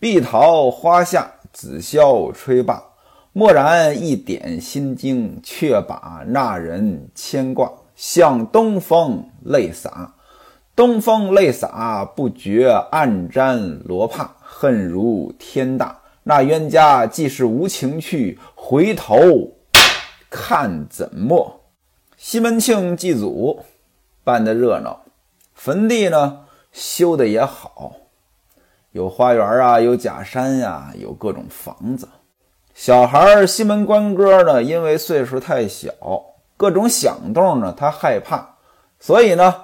碧桃花下，紫箫吹罢。蓦然一点心惊，却把那人牵挂。向东风泪洒，东风泪洒，不觉暗沾罗帕。恨如天大，那冤家既是无情去，回头看怎么？西门庆祭祖办的热闹，坟地呢修的也好，有花园啊，有假山呀，有各种房子。小孩西门官哥呢，因为岁数太小。各种响动呢，他害怕，所以呢，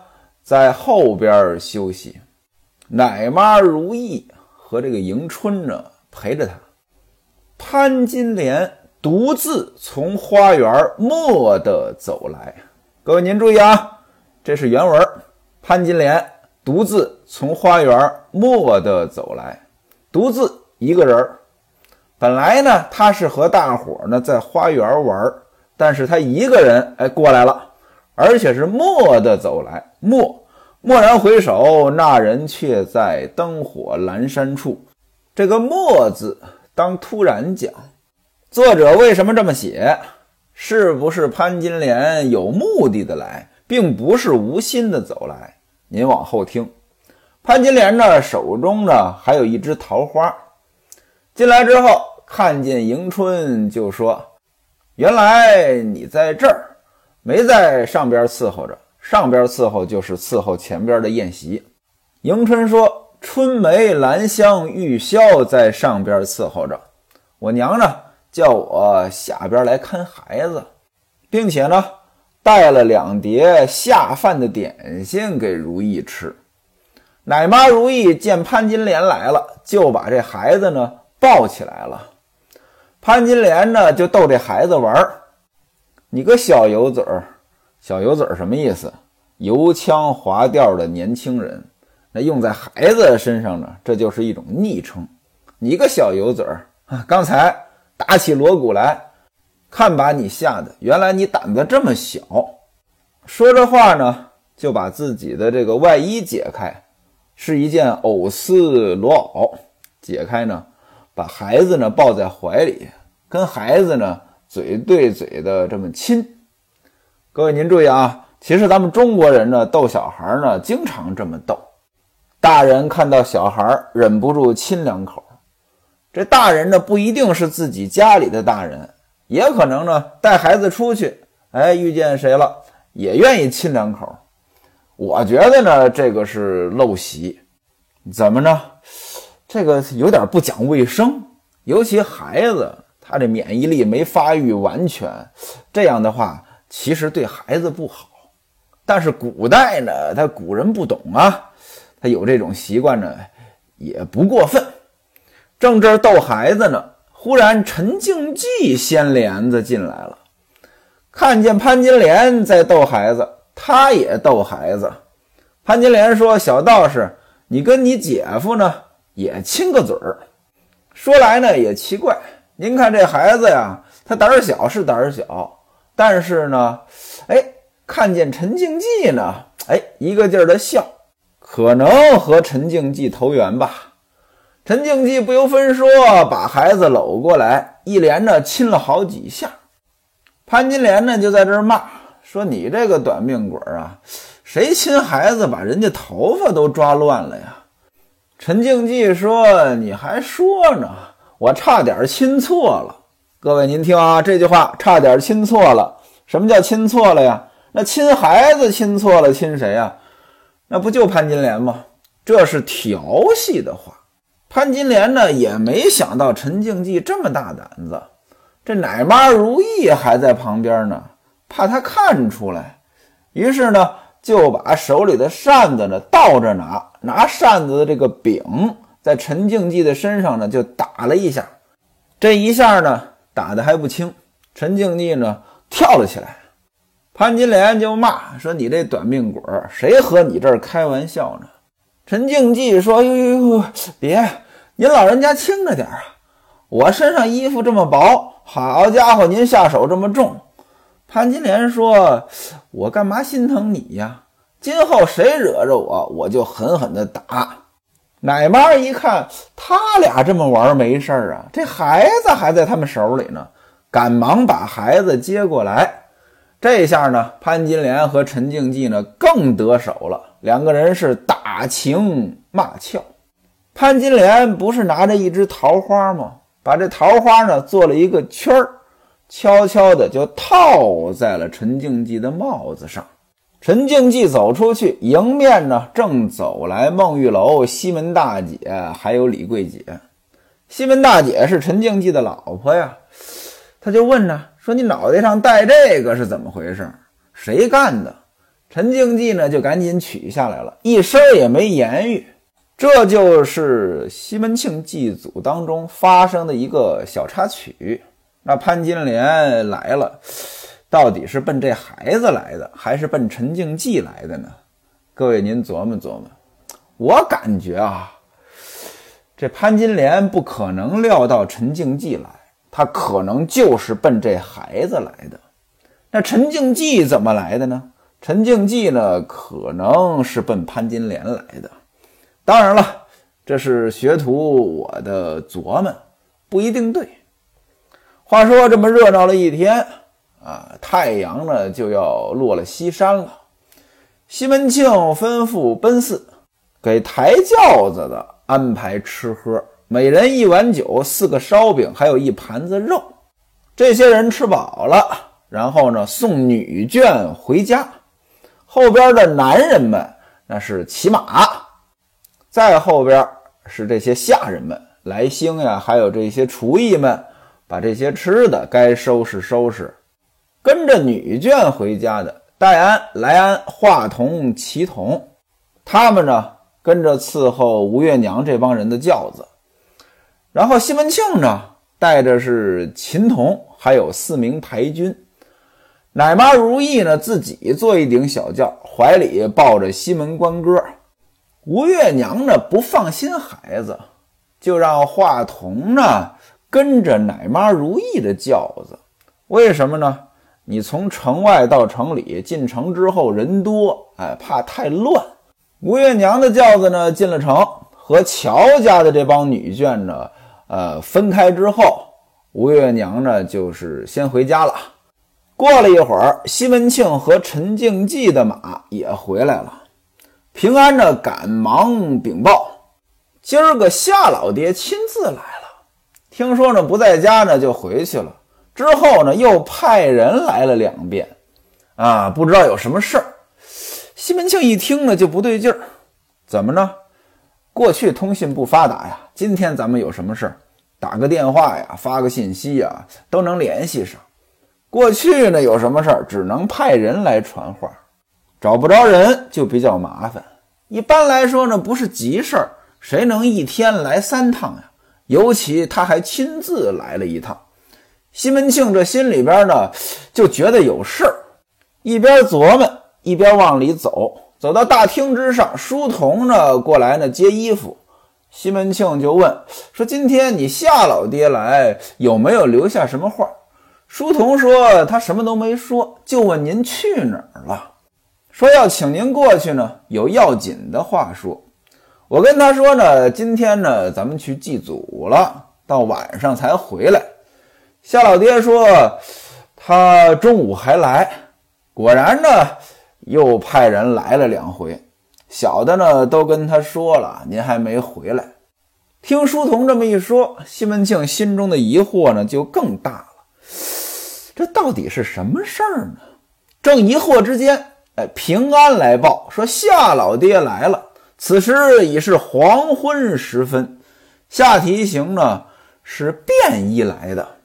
在后边休息。奶妈如意和这个迎春呢陪着他。潘金莲独自从花园蓦地走来。各位您注意啊，这是原文。潘金莲独自从花园蓦地走来，独自一个人本来呢，他是和大伙呢在花园玩但是他一个人哎过来了，而且是蓦地走来，蓦蓦然回首，那人却在灯火阑珊处。这个“蓦”字当突然讲，作者为什么这么写？是不是潘金莲有目的的来，并不是无心的走来？您往后听，潘金莲呢手中呢还有一枝桃花，进来之后看见迎春就说。原来你在这儿，没在上边伺候着。上边伺候就是伺候前边的宴席。迎春说：“春梅、兰香、玉箫在上边伺候着，我娘呢叫我下边来看孩子，并且呢带了两碟下饭的点心给如意吃。”奶妈如意见潘金莲来了，就把这孩子呢抱起来了。潘金莲呢，就逗这孩子玩儿。你个小油嘴儿，小油嘴儿什么意思？油腔滑调的年轻人，那用在孩子身上呢，这就是一种昵称。你个小油嘴儿啊，刚才打起锣鼓来，看把你吓的！原来你胆子这么小。说着话呢，就把自己的这个外衣解开，是一件藕丝罗袄，解开呢。把孩子呢抱在怀里，跟孩子呢嘴对嘴的这么亲。各位您注意啊，其实咱们中国人呢逗小孩呢经常这么逗，大人看到小孩忍不住亲两口。这大人呢不一定是自己家里的大人，也可能呢带孩子出去，哎遇见谁了也愿意亲两口。我觉得呢这个是陋习，怎么着？这个有点不讲卫生，尤其孩子他这免疫力没发育完全，这样的话其实对孩子不好。但是古代呢，他古人不懂啊，他有这种习惯呢，也不过分。正这逗孩子呢，忽然陈静济掀帘子进来了，看见潘金莲在逗孩子，他也逗孩子。潘金莲说：“小道士，你跟你姐夫呢？”也亲个嘴儿，说来呢也奇怪，您看这孩子呀，他胆儿小是胆儿小，但是呢，哎，看见陈静济呢，哎，一个劲儿的笑，可能和陈静济投缘吧。陈静济不由分说把孩子搂过来，一连着亲了好几下。潘金莲呢就在这骂说：“你这个短命鬼啊，谁亲孩子把人家头发都抓乱了呀？”陈静济说：“你还说呢，我差点亲错了。各位您听啊，这句话差点亲错了。什么叫亲错了呀？那亲孩子亲错了，亲谁呀？那不就潘金莲吗？这是调戏的话。潘金莲呢也没想到陈静济这么大胆子。这奶妈如意还在旁边呢，怕他看出来，于是呢。”就把手里的扇子呢倒着拿，拿扇子的这个柄在陈静济的身上呢就打了一下，这一下呢打的还不轻，陈静济呢跳了起来，潘金莲就骂说：“你这短命鬼，谁和你这儿开玩笑呢？”陈静济说：“呦呦呦，别，您老人家轻着点啊，我身上衣服这么薄，好家伙，您下手这么重。”潘金莲说：“我干嘛心疼你呀？今后谁惹着我，我就狠狠的打。”奶妈一看他俩这么玩没事儿啊，这孩子还在他们手里呢，赶忙把孩子接过来。这下呢，潘金莲和陈静济呢更得手了，两个人是打情骂俏。潘金莲不是拿着一枝桃花吗？把这桃花呢做了一个圈儿，悄悄的就套在了陈静济的帽子上。陈静济走出去，迎面呢正走来孟玉楼、西门大姐还有李桂姐。西门大姐是陈静济的老婆呀，他就问呢。说你脑袋上戴这个是怎么回事？谁干的？陈静济呢就赶紧取下来了，一声也没言语。这就是西门庆祭祖当中发生的一个小插曲。那潘金莲来了，到底是奔这孩子来的，还是奔陈静济来的呢？各位您琢磨琢磨。我感觉啊，这潘金莲不可能料到陈静济来。他可能就是奔这孩子来的，那陈静济怎么来的呢？陈静济呢，可能是奔潘金莲来的。当然了，这是学徒我的琢磨，不一定对。话说这么热闹了一天啊，太阳呢就要落了西山了。西门庆吩咐奔四给抬轿子的安排吃喝。每人一碗酒，四个烧饼，还有一盘子肉。这些人吃饱了，然后呢，送女眷回家。后边的男人们那是骑马，再后边是这些下人们，来兴呀，还有这些厨艺们，把这些吃的该收拾收拾。跟着女眷回家的戴安、来安、华童、齐童，他们呢跟着伺候吴月娘这帮人的轿子。然后西门庆呢，带着是秦童，还有四名牌军。奶妈如意呢，自己坐一顶小轿，怀里抱着西门官哥。吴月娘呢，不放心孩子，就让华童呢跟着奶妈如意的轿子。为什么呢？你从城外到城里，进城之后人多，哎，怕太乱。吴月娘的轿子呢，进了城，和乔家的这帮女眷呢。呃，分开之后，吴月娘呢，就是先回家了。过了一会儿，西门庆和陈静济的马也回来了。平安呢，赶忙禀报：今儿个夏老爹亲自来了。听说呢不在家呢，就回去了。之后呢，又派人来了两遍，啊，不知道有什么事儿。西门庆一听呢，就不对劲儿，怎么呢？过去通信不发达呀，今天咱们有什么事儿，打个电话呀，发个信息呀，都能联系上。过去呢，有什么事儿只能派人来传话，找不着人就比较麻烦。一般来说呢，不是急事儿，谁能一天来三趟呀？尤其他还亲自来了一趟，西门庆这心里边呢就觉得有事儿，一边琢磨一边往里走。走到大厅之上，书童呢过来呢接衣服，西门庆就问说：“今天你夏老爹来，有没有留下什么话？”书童说：“他什么都没说，就问您去哪儿了，说要请您过去呢，有要紧的话说。我跟他说呢，今天呢咱们去祭祖了，到晚上才回来。夏老爹说他中午还来，果然呢。”又派人来了两回，小的呢都跟他说了，您还没回来。听书童这么一说，西门庆心中的疑惑呢就更大了。这到底是什么事儿呢？正疑惑之间，哎，平安来报说夏老爹来了。此时已是黄昏时分。夏提刑呢是便衣来的，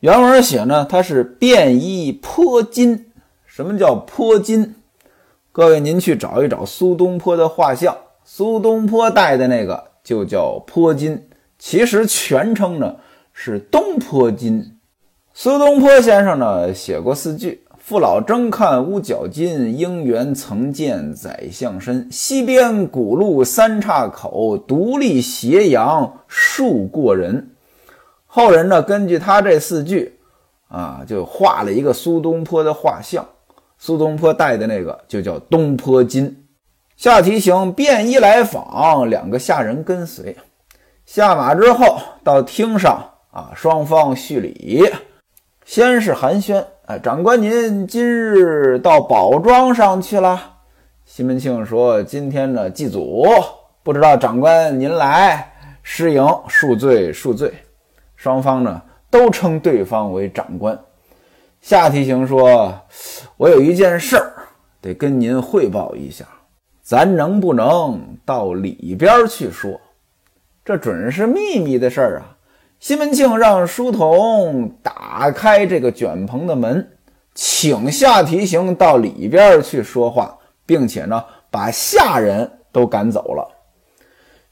原文写呢他是便衣泼金。什么叫泼金？各位，您去找一找苏东坡的画像，苏东坡戴的那个就叫泼金，其实全称呢是东坡金。苏东坡先生呢写过四句：“父老争看屋角金，应缘曾见宰相身。西边古路三岔口，独立斜阳数过人。”后人呢根据他这四句啊，就画了一个苏东坡的画像。苏东坡戴的那个就叫东坡金，下提刑便衣来访，两个下人跟随。下马之后，到厅上啊，双方叙礼。先是寒暄，哎，长官您今日到宝庄上去了？西门庆说：“今天呢祭祖，不知道长官您来，失迎，恕罪恕罪。”双方呢都称对方为长官。夏提刑说：“我有一件事儿得跟您汇报一下，咱能不能到里边去说？这准是秘密的事儿啊！”西门庆让书童打开这个卷棚的门，请夏提刑到里边去说话，并且呢把下人都赶走了。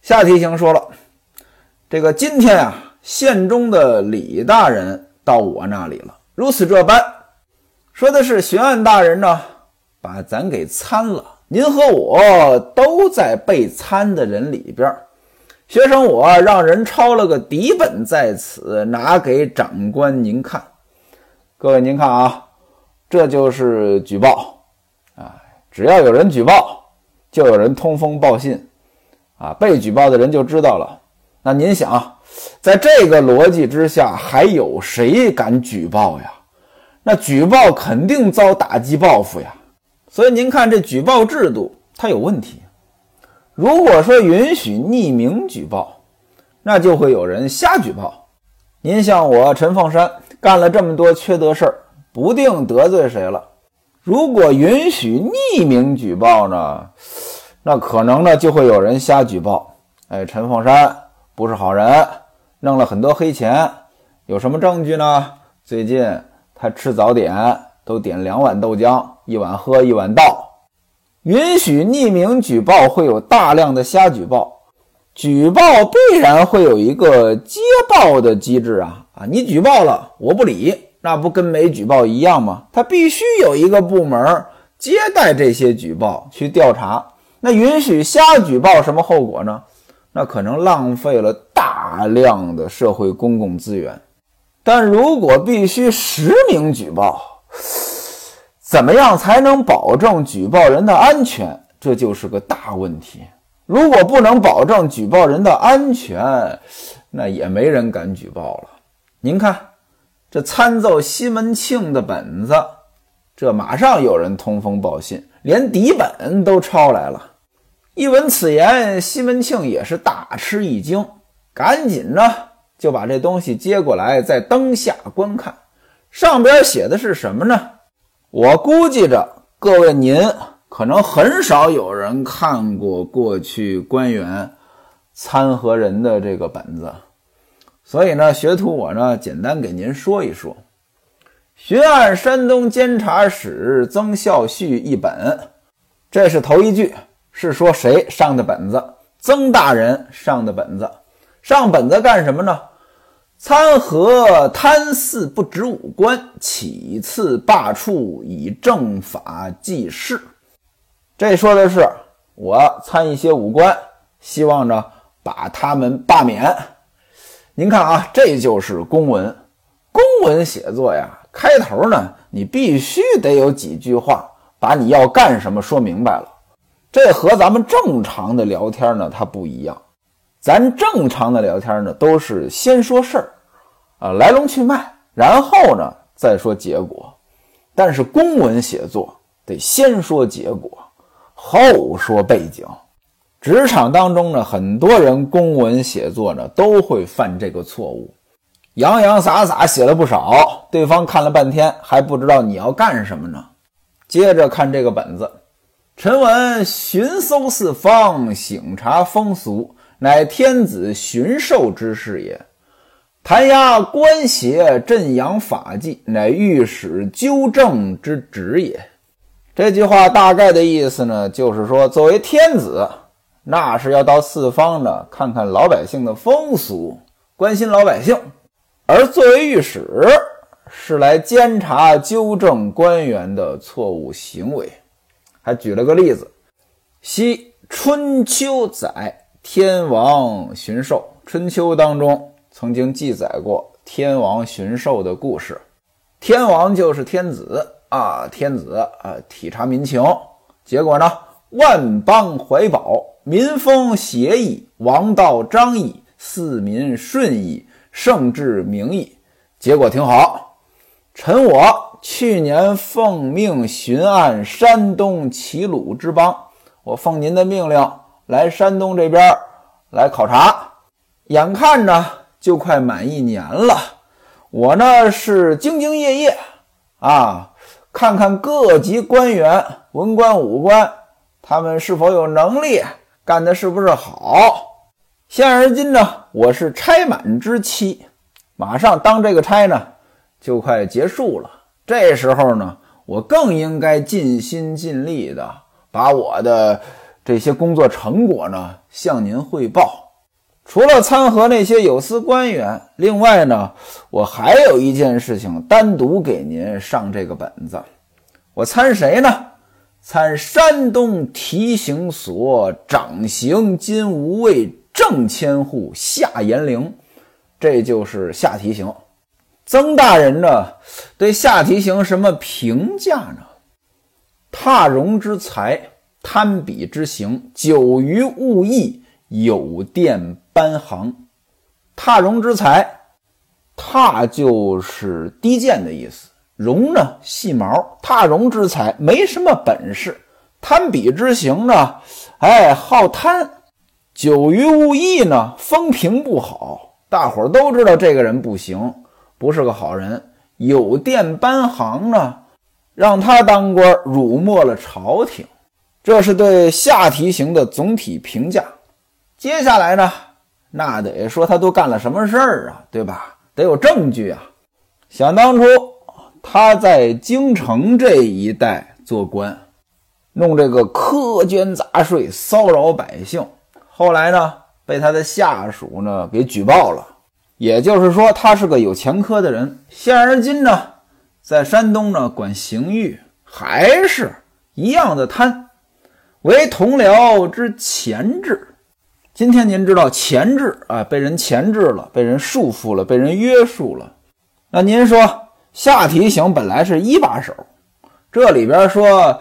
夏提刑说了：“这个今天啊，县中的李大人到我那里了。”如此这般，说的是巡案大人呢，把咱给参了。您和我都在被参的人里边。学生我让人抄了个底本在此，拿给长官您看。各位您看啊，这就是举报啊！只要有人举报，就有人通风报信啊，被举报的人就知道了。那您想？在这个逻辑之下，还有谁敢举报呀？那举报肯定遭打击报复呀。所以您看这举报制度它有问题。如果说允许匿名举报，那就会有人瞎举报。您像我陈凤山干了这么多缺德事儿，不定得罪谁了。如果允许匿名举报呢，那可能呢就会有人瞎举报。哎，陈凤山不是好人。弄了很多黑钱，有什么证据呢？最近他吃早点都点两碗豆浆，一碗喝一碗倒。允许匿名举报，会有大量的瞎举报。举报必然会有一个接报的机制啊啊！你举报了，我不理，那不跟没举报一样吗？他必须有一个部门接待这些举报去调查。那允许瞎举报，什么后果呢？那可能浪费了大量的社会公共资源，但如果必须实名举报，怎么样才能保证举报人的安全？这就是个大问题。如果不能保证举报人的安全，那也没人敢举报了。您看，这参奏西门庆的本子，这马上有人通风报信，连底本都抄来了。一闻此言，西门庆也是大吃一惊，赶紧呢就把这东西接过来，在灯下观看。上边写的是什么呢？我估计着各位您可能很少有人看过过去官员参合人的这个本子，所以呢，学徒我呢简单给您说一说：巡按山东监察使曾孝胥一本，这是头一句。是说谁上的本子？曾大人上的本子，上本子干什么呢？参合贪肆不止五官，起次罢黜，以正法济世。这说的是我参一些武官，希望呢把他们罢免。您看啊，这就是公文。公文写作呀，开头呢，你必须得有几句话，把你要干什么说明白了。这和咱们正常的聊天呢，它不一样。咱正常的聊天呢，都是先说事儿，啊，来龙去脉，然后呢再说结果。但是公文写作得先说结果，后说背景。职场当中呢，很多人公文写作呢都会犯这个错误，洋洋洒洒写了不少，对方看了半天还不知道你要干什么呢。接着看这个本子。臣闻巡搜四方，省察风俗，乃天子巡狩之事也；弹压官邪，镇养法纪，乃御史纠正之职也。这句话大概的意思呢，就是说，作为天子，那是要到四方呢，看看老百姓的风俗，关心老百姓；而作为御史，是来监察、纠正官员的错误行为。还举了个例子，昔春秋载天王巡狩。春秋当中曾经记载过天王巡狩的故事。天王就是天子啊，天子啊，体察民情，结果呢万邦怀宝，民风协议，王道彰义，四民顺义，圣治明义。结果挺好。臣我去年奉命巡按山东齐鲁之邦，我奉您的命令来山东这边来考察，眼看着就快满一年了。我呢是兢兢业业啊，看看各级官员、文官、武官。他们是否有能力干的是不是好？现而今呢，我是差满之期，马上当这个差呢，就快结束了。这时候呢，我更应该尽心尽力的把我的这些工作成果呢向您汇报。除了参合那些有司官员，另外呢，我还有一件事情单独给您上这个本子。我参谁呢？参山东提刑所长刑金吾卫正千户夏延龄，这就是夏提刑。曾大人呢，对夏提刑什么评价呢？踏荣之才，贪鄙之行，久于物役，有电班行。踏荣之才，踏就是低贱的意思。绒呢，细毛，踏绒之才，没什么本事。贪鄙之行呢，哎，好贪。久于物役呢，风评不好，大伙儿都知道这个人不行，不是个好人。有殿班行呢，让他当官，辱没了朝廷。这是对下提刑的总体评价。接下来呢，那得说他都干了什么事儿啊，对吧？得有证据啊。想当初。他在京城这一带做官，弄这个苛捐杂税，骚扰百姓。后来呢，被他的下属呢给举报了。也就是说，他是个有前科的人。现而今呢，在山东呢管刑狱，还是一样的贪，为同僚之钳制。今天您知道钳制啊，被人钳制了，被人束缚了，被人约束了。那您说？下提刑本来是一把手，这里边说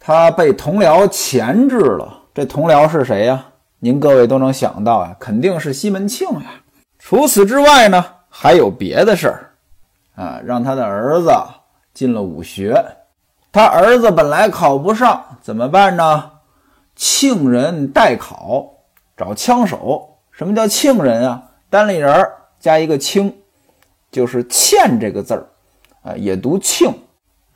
他被同僚钳制了。这同僚是谁呀？您各位都能想到啊，肯定是西门庆呀。除此之外呢，还有别的事儿啊，让他的儿子进了武学。他儿子本来考不上，怎么办呢？庆人代考，找枪手。什么叫庆人啊？单立人加一个清，就是欠这个字儿。啊，也读庆，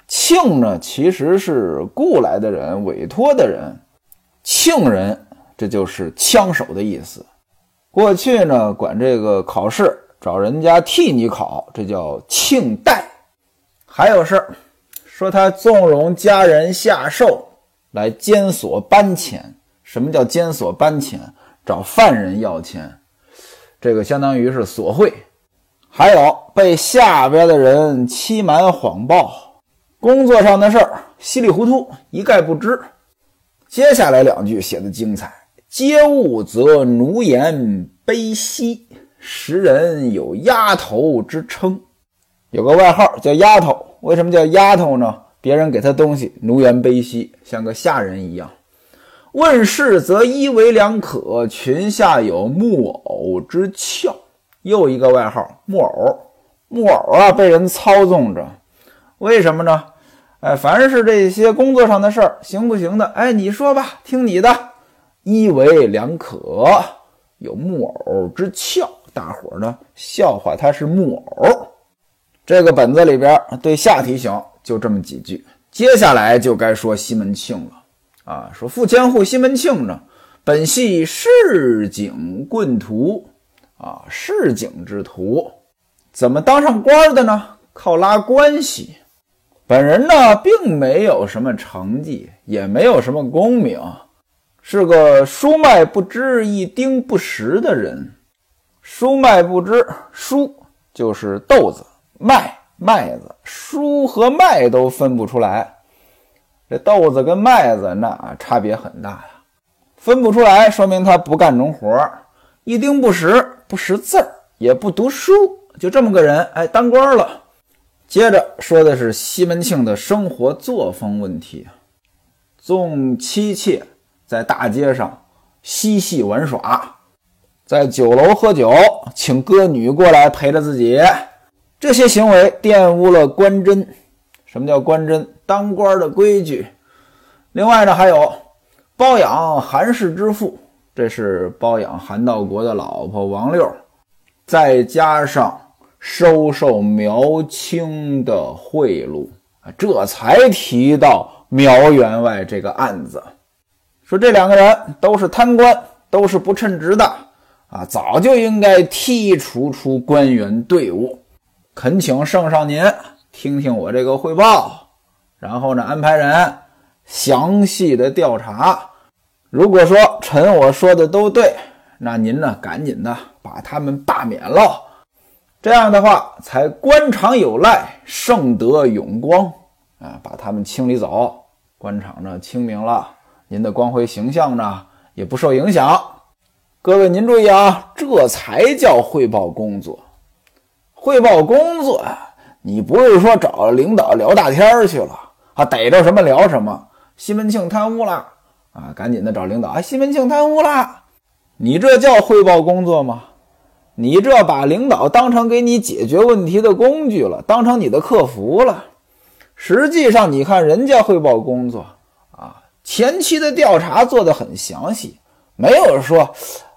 庆呢其实是雇来的人、委托的人，庆人这就是枪手的意思。过去呢管这个考试找人家替你考，这叫庆代。还有事儿，说他纵容家人下寿来监所搬钱。什么叫监所搬钱？找犯人要钱，这个相当于是索贿。还有被下边的人欺瞒谎报，工作上的事儿稀里糊涂一概不知。接下来两句写的精彩：接物则奴颜卑膝，时人有丫头之称，有个外号叫丫头。为什么叫丫头呢？别人给他东西奴颜卑膝，像个下人一样。问世则一为两可，群下有木偶之俏。又一个外号木偶，木偶啊，被人操纵着，为什么呢？哎，凡是这些工作上的事儿，行不行的？哎，你说吧，听你的，一为两可，有木偶之俏，大伙儿呢笑话他是木偶。这个本子里边对下提醒就这么几句，接下来就该说西门庆了啊，说富千户西门庆呢，本系市井棍徒。啊，市井之徒，怎么当上官的呢？靠拉关系。本人呢，并没有什么成绩，也没有什么功名，是个书麦不知、一丁不识的人。书麦不知，书就是豆子，麦麦子，书和麦都分不出来。这豆子跟麦子那差别很大呀，分不出来，说明他不干农活一丁不识。不识字儿，也不读书，就这么个人，哎，当官了。接着说的是西门庆的生活作风问题。纵妻妾在大街上嬉戏玩耍，在酒楼喝酒，请歌女过来陪着自己，这些行为玷污了官箴。什么叫官箴？当官的规矩。另外呢，还有包养韩氏之妇，这是包养韩道国的老婆王六，再加上收受苗青的贿赂啊，这才提到苗员外这个案子。说这两个人都是贪官，都是不称职的啊，早就应该剔除出官员队伍。恳请圣上您听听我这个汇报，然后呢，安排人。详细的调查，如果说臣我说的都对，那您呢赶紧的把他们罢免了，这样的话才官场有赖，圣德永光啊！把他们清理走，官场呢清明了，您的光辉形象呢也不受影响。各位您注意啊，这才叫汇报工作。汇报工作，你不是说找领导聊大天去了啊？逮着什么聊什么。西门庆贪污了啊！赶紧的找领导啊！西门庆贪污了，你这叫汇报工作吗？你这把领导当成给你解决问题的工具了，当成你的客服了。实际上，你看人家汇报工作啊，前期的调查做得很详细，没有说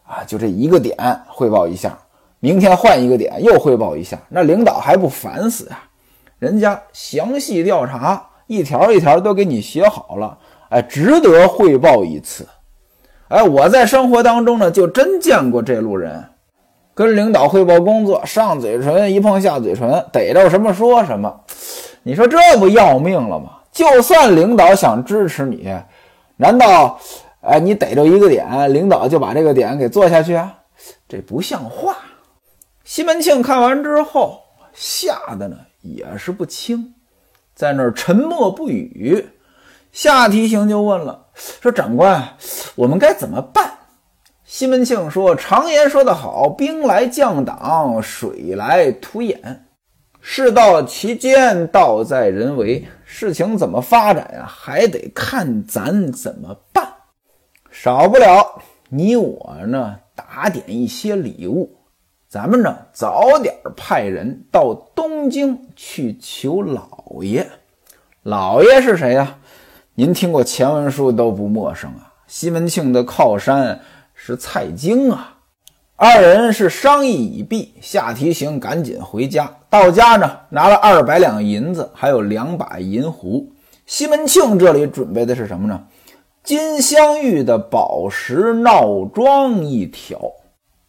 啊，就这一个点汇报一下，明天换一个点又汇报一下，那领导还不烦死呀？人家详细调查。一条一条都给你写好了，哎，值得汇报一次。哎，我在生活当中呢，就真见过这路人，跟领导汇报工作，上嘴唇一碰下嘴唇，逮着什么说什么。你说这不要命了吗？就算领导想支持你，难道哎你逮着一个点，领导就把这个点给做下去啊？这不像话。西门庆看完之后，吓得呢也是不轻。在那儿沉默不语，夏提刑就问了：“说长官，我们该怎么办？”西门庆说：“常言说得好，兵来将挡，水来土掩。事到其间，道在人为。事情怎么发展呀？还得看咱怎么办。少不了你我呢，打点一些礼物。”咱们呢，早点派人到东京去求老爷。老爷是谁呀？您听过前文书都不陌生啊。西门庆的靠山是蔡京啊。二人是商议已毕，下提刑赶紧回家。到家呢，拿了二百两银子，还有两把银壶。西门庆这里准备的是什么呢？金镶玉的宝石闹庄一条。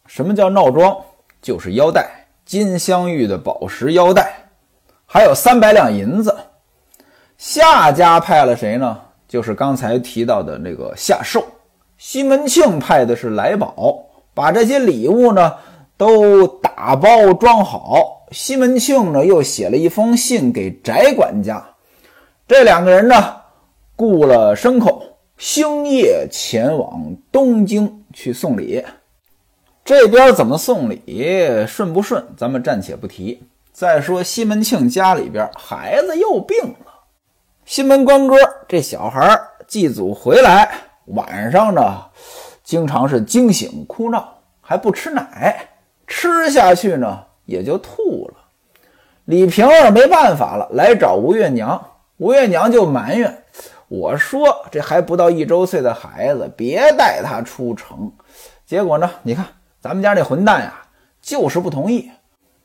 什么叫闹庄？就是腰带，金镶玉的宝石腰带，还有三百两银子。夏家派了谁呢？就是刚才提到的那个夏寿。西门庆派的是来宝，把这些礼物呢都打包装好。西门庆呢又写了一封信给翟管家，这两个人呢雇了牲口，星夜前往东京去送礼。这边怎么送礼顺不顺，咱们暂且不提。再说西门庆家里边孩子又病了，西门官哥这小孩祭祖回来，晚上呢经常是惊醒哭闹，还不吃奶，吃下去呢也就吐了。李瓶儿没办法了，来找吴月娘，吴月娘就埋怨我说：“这还不到一周岁的孩子，别带他出城。”结果呢，你看。咱们家这混蛋呀，就是不同意，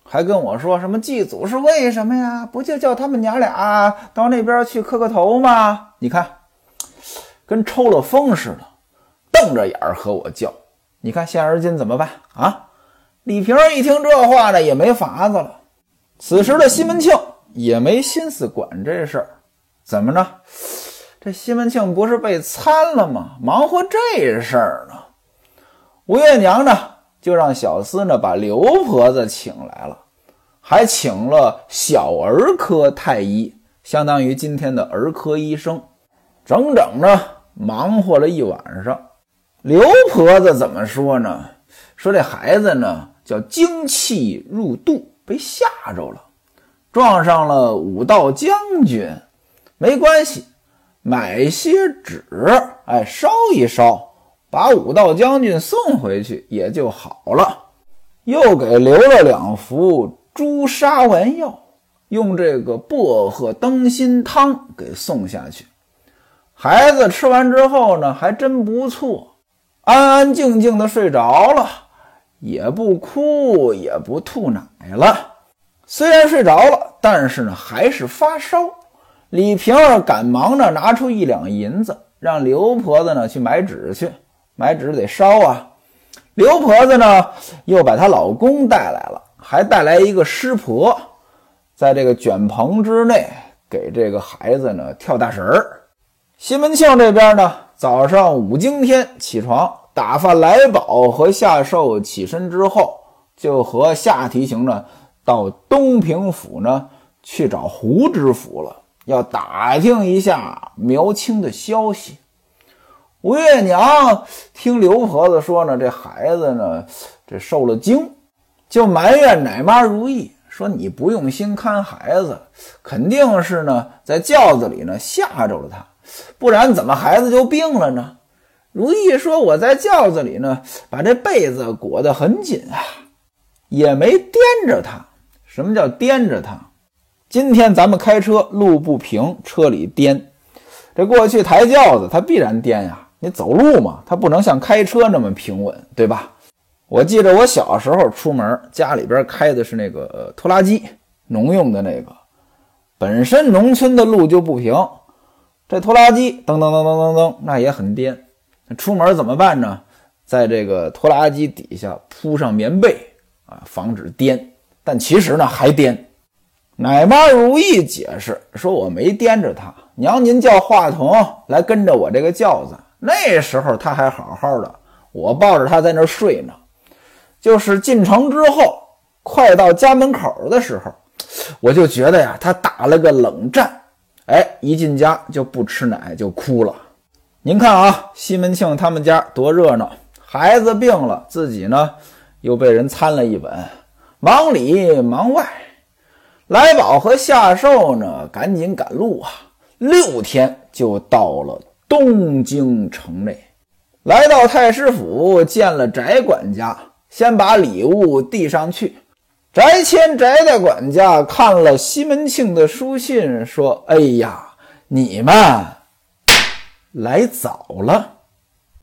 还跟我说什么祭祖是为什么呀？不就叫他们娘俩到那边去磕个头吗？你看，跟抽了风似的，瞪着眼儿和我叫。你看现而今怎么办啊？李瓶儿一听这话呢，也没法子了。此时的西门庆也没心思管这事儿，怎么着？这西门庆不是被参了吗？忙活这事儿呢？吴月娘呢？就让小厮呢把刘婆子请来了，还请了小儿科太医，相当于今天的儿科医生，整整呢忙活了一晚上。刘婆子怎么说呢？说这孩子呢叫精气入肚，被吓着了，撞上了武道将军。没关系，买些纸，哎，烧一烧，把武道将军送回去也就好了。又给留了两服朱砂丸药，用这个薄荷灯心汤给送下去。孩子吃完之后呢，还真不错，安安静静的睡着了，也不哭，也不吐奶了。虽然睡着了，但是呢，还是发烧。李瓶儿赶忙呢，拿出一两银子，让刘婆子呢去买纸去。买纸得烧啊。刘婆子呢，又把她老公带来了，还带来一个师婆，在这个卷棚之内给这个孩子呢跳大神儿。西门庆这边呢，早上五更天起床，打发来宝和夏寿起身之后，就和夏提刑呢到东平府呢去找胡知府了。要打听一下苗青的消息。吴月娘听刘婆子说呢，这孩子呢，这受了惊，就埋怨奶妈如意说：“你不用心看孩子，肯定是呢在轿子里呢吓着了他，不然怎么孩子就病了呢？”如意说：“我在轿子里呢，把这被子裹得很紧啊，也没颠着他。什么叫颠着他？”今天咱们开车路不平，车里颠。这过去抬轿子，他必然颠呀。你走路嘛，它不能像开车那么平稳，对吧？我记着我小时候出门，家里边开的是那个拖拉机，农用的那个。本身农村的路就不平，这拖拉机噔噔噔噔噔噔，那也很颠。出门怎么办呢？在这个拖拉机底下铺上棉被啊，防止颠。但其实呢，还颠。奶妈如意解释说：“我没颠着他，娘您叫话筒来跟着我这个轿子。那时候他还好好的，我抱着他在那睡呢。就是进城之后，快到家门口的时候，我就觉得呀，他打了个冷战。哎，一进家就不吃奶，就哭了。您看啊，西门庆他们家多热闹，孩子病了，自己呢又被人参了一本，忙里忙外。”来宝和夏寿呢，赶紧赶路啊！六天就到了东京城内，来到太师府见了翟管家，先把礼物递上去。翟谦翟大管家看了西门庆的书信，说：“哎呀，你们来早了。”